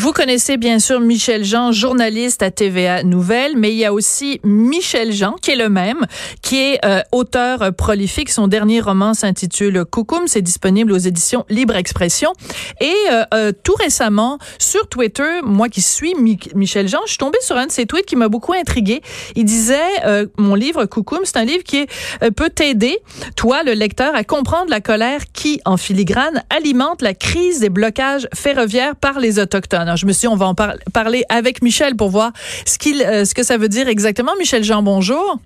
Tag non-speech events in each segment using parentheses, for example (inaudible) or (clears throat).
Vous connaissez bien sûr Michel Jean, journaliste à TVA Nouvelle, mais il y a aussi Michel Jean, qui est le même, qui est euh, auteur prolifique. Son dernier roman s'intitule Coucoum. C'est disponible aux éditions Libre Expression. Et euh, euh, tout récemment, sur Twitter, moi qui suis Michel Jean, je suis tombée sur un de ses tweets qui m'a beaucoup intrigué. Il disait, mon livre Coucoum, c'est un livre qui est, peut t'aider, toi, le lecteur, à comprendre la colère qui, en filigrane, alimente la crise des blocages ferroviaires par les Autochtones je me suis dit, on va en parler avec Michel pour voir ce, qu'il, euh, ce que ça veut dire exactement. Michel Jean, bonjour.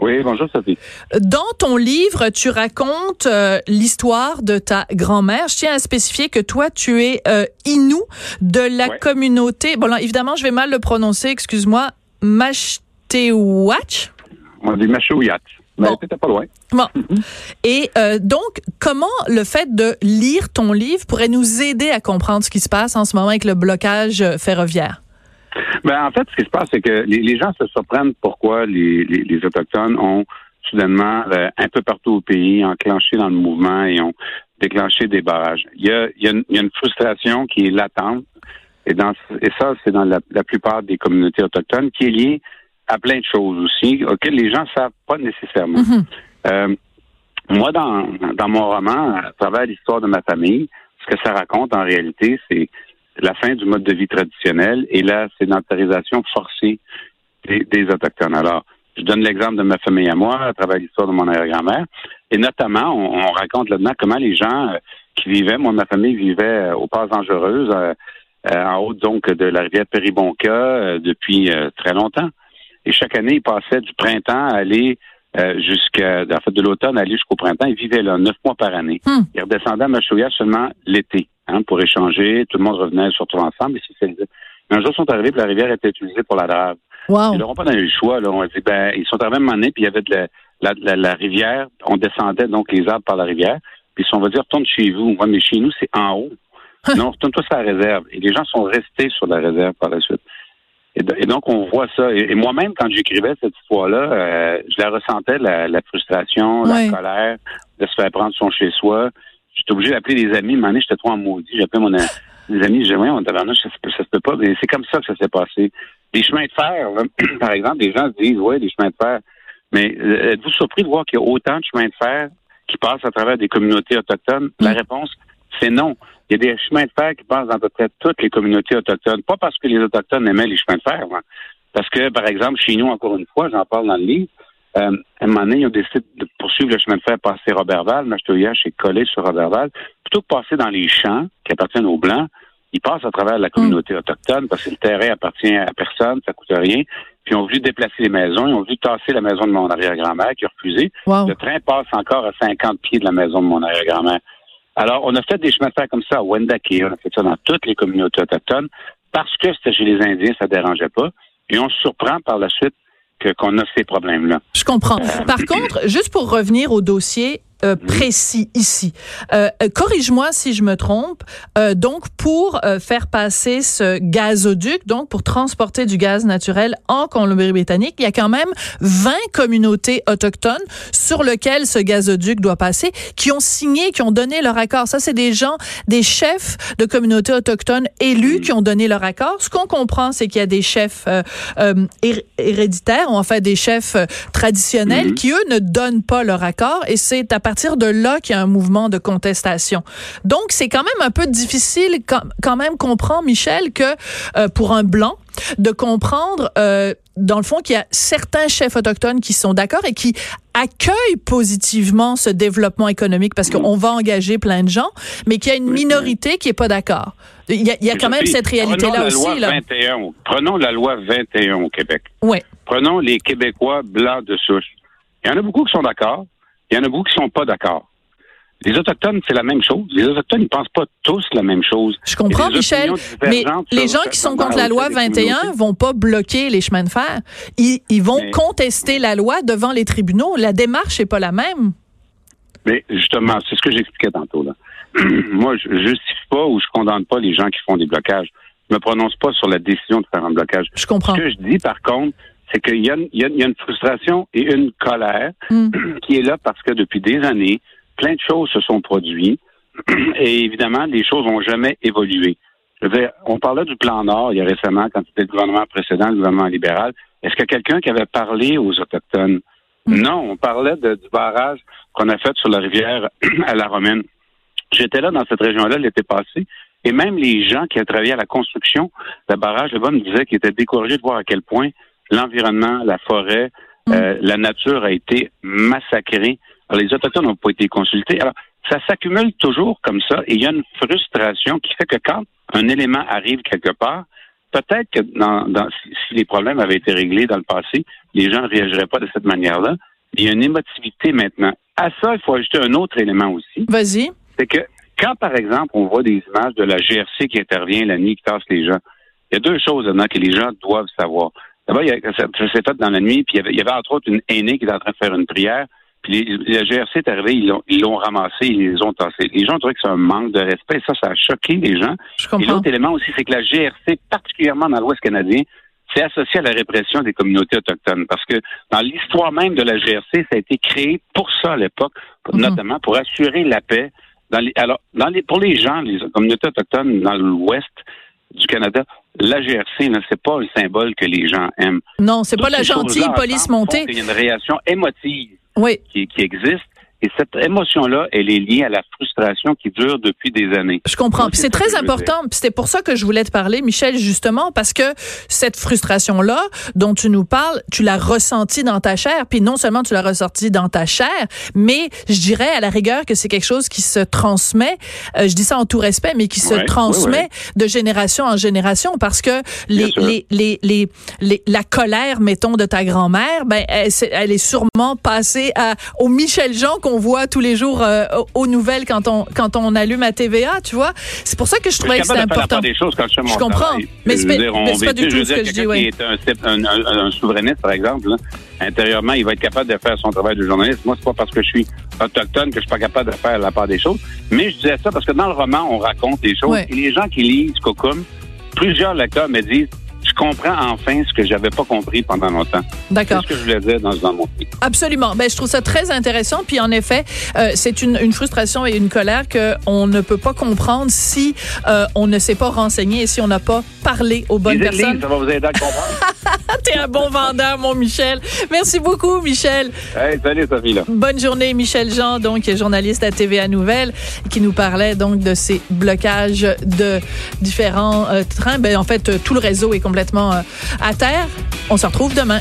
Oui, bonjour Sophie. Dans ton livre, tu racontes euh, l'histoire de ta grand-mère. Je tiens à spécifier que toi, tu es euh, Inou de la communauté. Bon, là, évidemment, je vais mal le prononcer, excuse-moi. Mashtewatch? On dit Mashouiat. Mais bon. pas loin. Bon. Et euh, donc, comment le fait de lire ton livre pourrait nous aider à comprendre ce qui se passe en ce moment avec le blocage euh, ferroviaire? Ben, en fait, ce qui se passe, c'est que les, gens se surprennent pourquoi les, les, Autochtones ont soudainement, euh, un peu partout au pays, enclenché dans le mouvement et ont déclenché des barrages. Il y a, il y a, une, il y a une frustration qui est latente, et, dans, et ça, c'est dans la, la, plupart des communautés autochtones, qui est liée à plein de choses aussi auxquelles les gens savent pas nécessairement. Mhm. euh, moi, dans, dans mon roman, à travers l'histoire de ma famille, ce que ça raconte en réalité, c'est la fin du mode de vie traditionnel et la sédentarisation forcée des, des Autochtones. Alors, je donne l'exemple de ma famille à moi à travers l'histoire de mon arrière-grand-mère. Et notamment, on, raconte là-dedans comment les gens euh, qui vivaient, moi, ma famille vivait euh, aux passes dangereuses, euh, en haut donc de la rivière Péribonka depuis très longtemps. Et chaque année, il passait du printemps à aller euh, jusqu'à, en fait, de l'automne à aller jusqu'au printemps. Il vivait là neuf mois par année. Hmm. Il redescendait à Machouya seulement l'été, hein, pour échanger. Tout le monde revenait surtout ensemble. Et un jour, ils sont arrivés, puis la rivière était utilisée pour la drave. Ils n'auront pas donné le choix. Là. On a dit, ben, ils sont arrivés à un moment donné, puis il y avait de la, la, la, rivière. On descendait donc les arbres par la rivière. Puis on va dire, retourne chez vous. Ouais, mais chez nous, c'est en haut. (laughs) non, retourne-toi sur la réserve. Et les gens sont restés sur la réserve par la suite. Et, donc, on voit ça. Et, moi-même, quand j'écrivais cette histoire-là, euh, je la ressentais, la, frustration, la colère de se faire prendre son chez-soi. J'étais obligé d'appeler des amis. Un j'étais trop en maudit. J'appelais mon des amis, je disais, oui, on ça, ça se peut pas. C'est comme ça que ça s'est passé. Les chemins de fer, (clears throat) par exemple, les gens se disent, oui, les chemins de fer. Mais euh, êtes-vous surpris de voir qu'il y a autant de chemins de fer qui passent à travers des communautés autochtones? La mm. réponse, c'est non. Il y a des chemins de fer qui passent dans à peu près toutes les communautés autochtones. Pas parce que les Autochtones aimaient les chemins de fer, hein. parce que, par exemple, chez nous, encore une fois, j'en parle dans le livre, euh, à un moment donné, ils ont décidé de poursuivre le chemin de fer passer Robertval. Machtoyache est collé sur Robertval. Plutôt que passer dans les champs qui appartiennent aux Blancs, ils passent à travers la communauté mm. autochtone parce que le terrain appartient à personne, ça coûte rien. Puis ils ont voulu déplacer les maisons, ils ont voulu tasser la maison de mon arrière-grand-mère qui a refusé. Le train passe encore à 50 pieds de la maison de mon arrière-grand-mère. Alors, on a fait des chemins de fer comme ça à Wendake, on a fait ça dans toutes les communautés autochtones, parce que c'était chez les Indiens, ça dérangeait pas. Et on se surprend par la suite qu'on a ces problèmes-là. Je comprends. Euh, par (laughs) contre, juste pour revenir au dossier, euh, précis ici. Euh, euh, corrige-moi si je me trompe. donc, pour faire passer ce gazoduc, donc pour transporter du gaz naturel en Colombie-Britannique, il y a quand même 20 communautés autochtones sur lesquelles ce gazoduc doit passer, qui ont signé, qui ont donné leur accord. Ça, c'est des gens, des chefs de communautés autochtones élus qui ont donné leur accord. Ce qu'on comprend, c'est qu'il y a des chefs héréditaires, ou en fait des chefs traditionnels, mm-hmm. qui eux ne donnent pas leur accord, et c'est à partir de là qu'il y a un mouvement de contestation. Donc, c'est quand même un peu difficile quand même comprendre, Michel, que euh, pour un blanc, de comprendre, euh, dans le fond, qu'il y a certains chefs autochtones qui sont d'accord et qui accueillent positivement ce développement économique parce qu'on va engager plein de gens, mais qu'il y a une minorité qui est pas d'accord. Il y a, quand même cette réalité-là aussi. Là. prenons la loi 21 au Québec. Ouais. Prenons les Québécois blancs de souche. Il y en a beaucoup qui sont d'accord. Il y en a beaucoup qui sont pas d'accord. Les Autochtones, c'est la même chose. Les Autochtones, ils pensent pas tous la même chose. Je comprends, Michel, mais les gens qui sont contre la loi 21 vont pas bloquer les chemins de fer. Ils, vont contester la loi devant les tribunaux. La démarche n'est pas la même. Mais justement, c'est ce que j'expliquais tantôt. Là. (clears throat) Moi, je ne justifie pas ou je condamne pas les gens qui font des blocages. Je me prononce pas sur la décision de faire un blocage. Je comprends. Ce que je dis, par contre, c'est qu'il y, y, a une frustration et une colère hmm. (clears throat) qui est là parce que depuis des années, plein de choses se sont produites (clears throat) et évidemment, les choses n'ont jamais évolué. Je veux dire, on parlait du plan Nord il y a récemment, quand c'était le gouvernement précédent, le gouvernement libéral. Est-ce qu'il y a quelqu'un qui avait parlé aux Autochtones? Hmm. Non, on parlait de, du barrage qu'on a fait sur la rivière (clears throat) à la Romaine. J'étais là dans cette région-là l'été passé, et même les gens qui ont travaillé à la construction, le barrage là-bas me disaient qu'ils étaient découragés de voir à quel point l'environnement, la forêt, mm. euh, la nature a été massacrée. Alors, les Autochtones n'ont pas été consultés. Alors, ça s'accumule toujours comme ça et il y a une frustration qui fait que quand un élément arrive quelque part, peut-être que dans, si, les problèmes avaient été réglés dans le passé, les gens ne réagiraient pas de cette manière-là. Il y a une émotivité maintenant. À ça, il faut ajouter un autre élément aussi. Vas-y. C'est que quand, par exemple, on voit des images de la GRC qui intervient la nuit, qui tasse les gens, il y a deux choses là que les gens doivent savoir. D'abord, ça s'est fait dans la nuit, puis il y, avait, entre autres une aînée qui était en train de faire une prière. Puis la GRC est arrivée, ils l'ont, ramassé, ils les ont tassés. Les gens trouvaient que c'est un manque de respect. Ça, ça a choqué les gens. Et l'autre élément aussi, c'est que la GRC, particulièrement dans l'Ouest canadien, c'est associé à la répression des communautés autochtones. Parce que dans l'histoire même de la GRC, ça a été créé pour ça à l'époque, mhm. notamment pour assurer la paix. Dans les, alors, dans les, pour les gens, les communautés autochtones dans l'Ouest du Canada, la GRC, c'est pas le symbole que les gens aiment. Non, c'est pas la gentille police montée. Il y a une réaction émotive oui. qui, qui existe. Et cette émotion-là, elle est liée à la frustration qui dure depuis des années. Je comprends. Puis c'est très important. Puis c'est pour ça que je voulais te parler, Michel, justement, parce que cette frustration-là dont tu nous parles, tu l'as ressentie dans ta chair. Puis non seulement tu l'as ressentie dans ta chair, mais je dirais à la rigueur que c'est quelque chose qui se transmet. Euh, je dis ça en tout respect, mais qui se transmet de génération en génération parce que les, les, les, les, les, la colère, mettons, de ta grand-mère, ben, elle, elle, est sûrement passée à, au Michel Jean qu'on voit tous les jours euh, aux nouvelles quand on quand on allume à TVA, tu vois. C'est pour ça que je trouvais que c'était important. Des choses quand je, je comprends, mais c'est pas du tout ce que je dis. Oui. un, un, un, souverainiste, par exemple, là, intérieurement, il va être capable de faire son travail de journaliste. Moi, c'est pas parce que je suis autochtone que je suis pas capable de faire la part des choses. Mais je disais ça parce que dans le roman, on raconte des choses. Et les gens qui lisent Cocum, plusieurs lecteurs me disent comprends enfin ce que j'avais pas compris pendant longtemps. D'accord. C'est ce que je voulais dire dans, dans mon livre. Absolument. Ben, je trouve ça très intéressant. Puis en effet, euh, c'est une, une, frustration et une colère qu'on ne peut pas comprendre si euh, on ne s'est pas renseigné et si on n'a pas parlé aux bonnes personnes. ça va vous aider à comprendre. (laughs) T'es un bon vendeur, mon Michel. Merci beaucoup, Michel. Hey, salut, Sophie. Là. Bonne journée, Michel Jean, donc, qui est journaliste à TVA Nouvelle, qui nous parlait donc de ces blocages de différents euh, trains. Ben, en fait, tout le réseau est complètement euh, à terre. On se retrouve demain.